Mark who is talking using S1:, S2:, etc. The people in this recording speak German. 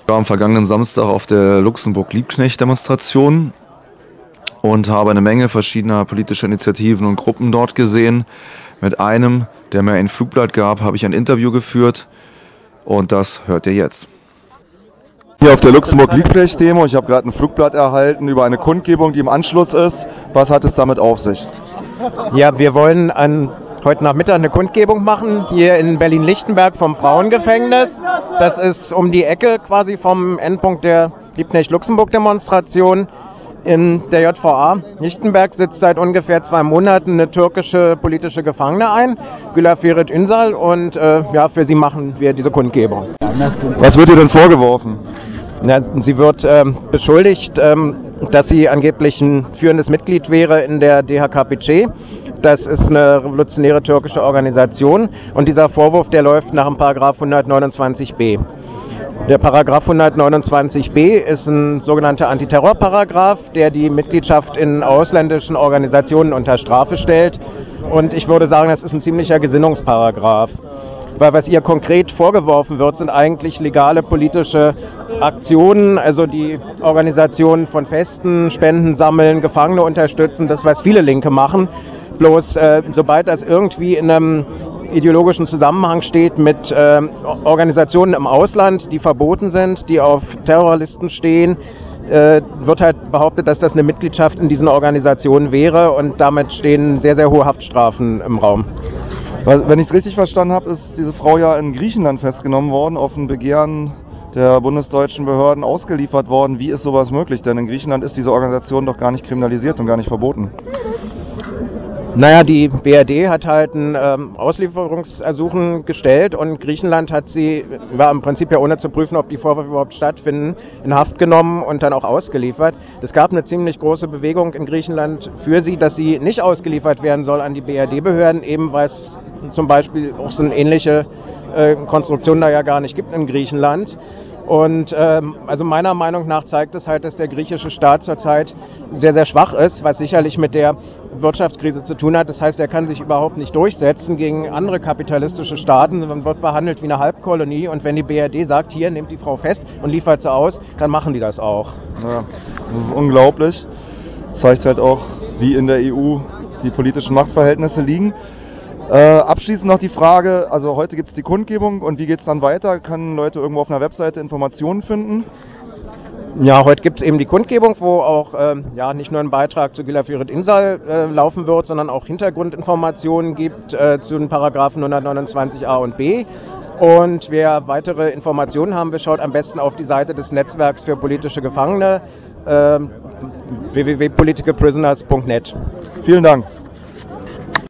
S1: Ich war am vergangenen Samstag auf der Luxemburg-Liebknecht-Demonstration und habe eine Menge verschiedener politischer Initiativen und Gruppen dort gesehen. Mit einem, der mir ein Flugblatt gab, habe ich ein Interview geführt und das hört ihr jetzt.
S2: Hier auf der Luxemburg-Liebknecht-Demo. Ich habe gerade ein Flugblatt erhalten über eine Kundgebung, die im Anschluss ist. Was hat es damit auf sich?
S3: Ja, wir wollen an heute Nachmittag eine Kundgebung machen, hier in Berlin-Lichtenberg vom Frauengefängnis. Das ist um die Ecke quasi vom Endpunkt der Liebknecht-Luxemburg-Demonstration. In der JVA Lichtenberg sitzt seit ungefähr zwei Monaten eine türkische politische Gefangene ein, Güler Ferit Ünsal, und äh, ja, für sie machen wir diese Kundgebung.
S2: Was wird ihr denn vorgeworfen?
S3: Na, sie wird ähm, beschuldigt, ähm, dass sie angeblich ein führendes Mitglied wäre in der DHKPC. Das ist eine revolutionäre türkische Organisation und dieser Vorwurf, der läuft nach dem Paragraph 129b. Der Paragraph 129b ist ein sogenannter Antiterrorparagraph, der die Mitgliedschaft in ausländischen Organisationen unter Strafe stellt. Und ich würde sagen, das ist ein ziemlicher Gesinnungsparagraph. Weil was ihr konkret vorgeworfen wird, sind eigentlich legale politische Aktionen, also die Organisation von Festen, Spenden sammeln, Gefangene unterstützen, das was viele Linke machen. Bloß äh, sobald das irgendwie in einem ideologischen Zusammenhang steht mit äh, Organisationen im Ausland, die verboten sind, die auf Terrorlisten stehen, äh, wird halt behauptet, dass das eine Mitgliedschaft in diesen Organisationen wäre und damit stehen sehr, sehr hohe Haftstrafen im Raum.
S2: Wenn ich es richtig verstanden habe, ist diese Frau ja in Griechenland festgenommen worden, auf ein Begehren der bundesdeutschen Behörden ausgeliefert worden. Wie ist sowas möglich? Denn in Griechenland ist diese Organisation doch gar nicht kriminalisiert und gar nicht verboten.
S3: Naja, die BRD hat halt ein ähm, Auslieferungsersuchen gestellt und Griechenland hat sie, war im Prinzip ja ohne zu prüfen, ob die Vorwürfe überhaupt stattfinden, in Haft genommen und dann auch ausgeliefert. Es gab eine ziemlich große Bewegung in Griechenland für sie, dass sie nicht ausgeliefert werden soll an die BRD-Behörden, eben weil es zum Beispiel auch so eine ähnliche äh, Konstruktion da ja gar nicht gibt in Griechenland. Und ähm, also meiner Meinung nach zeigt es halt, dass der griechische Staat zurzeit sehr, sehr schwach ist, was sicherlich mit der Wirtschaftskrise zu tun hat. Das heißt, er kann sich überhaupt nicht durchsetzen gegen andere kapitalistische Staaten. Man wird behandelt wie eine Halbkolonie. Und wenn die BRD sagt, hier, nehmt die Frau fest und liefert sie aus, dann machen die das auch.
S2: Ja, das ist unglaublich. Das zeigt halt auch, wie in der EU die politischen Machtverhältnisse liegen. Äh, abschließend noch die Frage, also heute gibt es die Kundgebung und wie geht es dann weiter? Können Leute irgendwo auf einer Webseite Informationen finden?
S3: Ja, heute gibt es eben die Kundgebung, wo auch ähm, ja, nicht nur ein Beitrag zu Gila Firit Insal äh, laufen wird, sondern auch Hintergrundinformationen gibt äh, zu den Paragraphen 129a und b. Und wer weitere Informationen haben will, schaut am besten auf die Seite des Netzwerks für politische Gefangene äh, www.politicalprisoners.net.
S2: Vielen Dank.